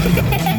Ha ha ha!